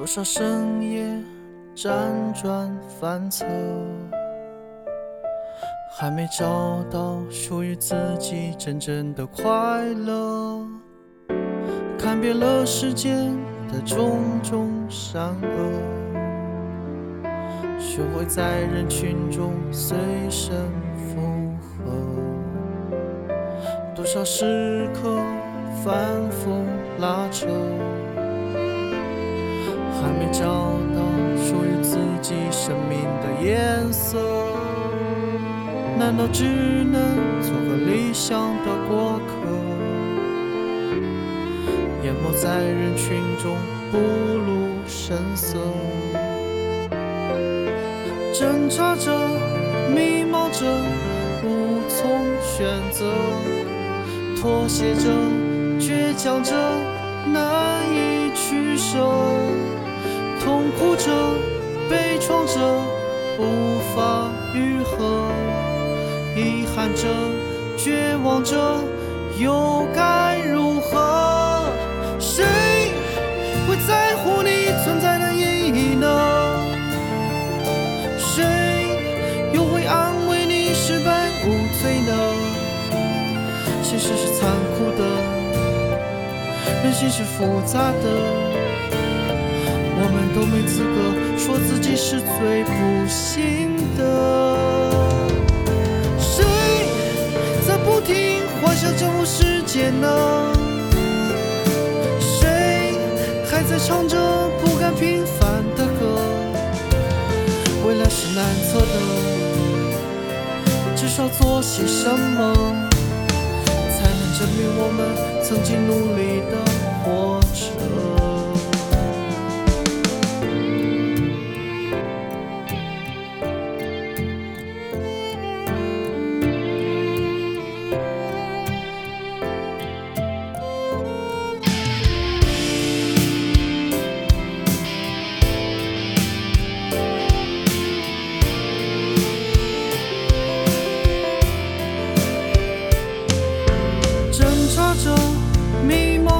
多少深夜辗转反侧，还没找到属于自己真正的快乐。看遍了世间的种种善恶，学会在人群中随声附和。多少时刻反复拉扯。还没找到属于自己生命的颜色，难道只能做个理想的过客，淹没在人群中不露声色，挣扎着，迷茫着，无从选择，妥协着，倔强着，难以取。着，悲怆着，无法愈合；遗憾着，绝望着，又该如何？谁会在乎你存在的意义呢？谁又会安慰你失败无罪呢？现实是残酷的，人心是复杂的。我们都没资格说自己是最不幸的。谁在不停幻想征服世界呢？谁还在唱着不甘平凡的歌？未来是难测的，至少做些什么，才能证明我们曾经努力的活着？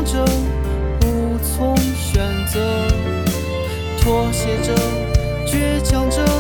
着无从选择妥协着倔强着。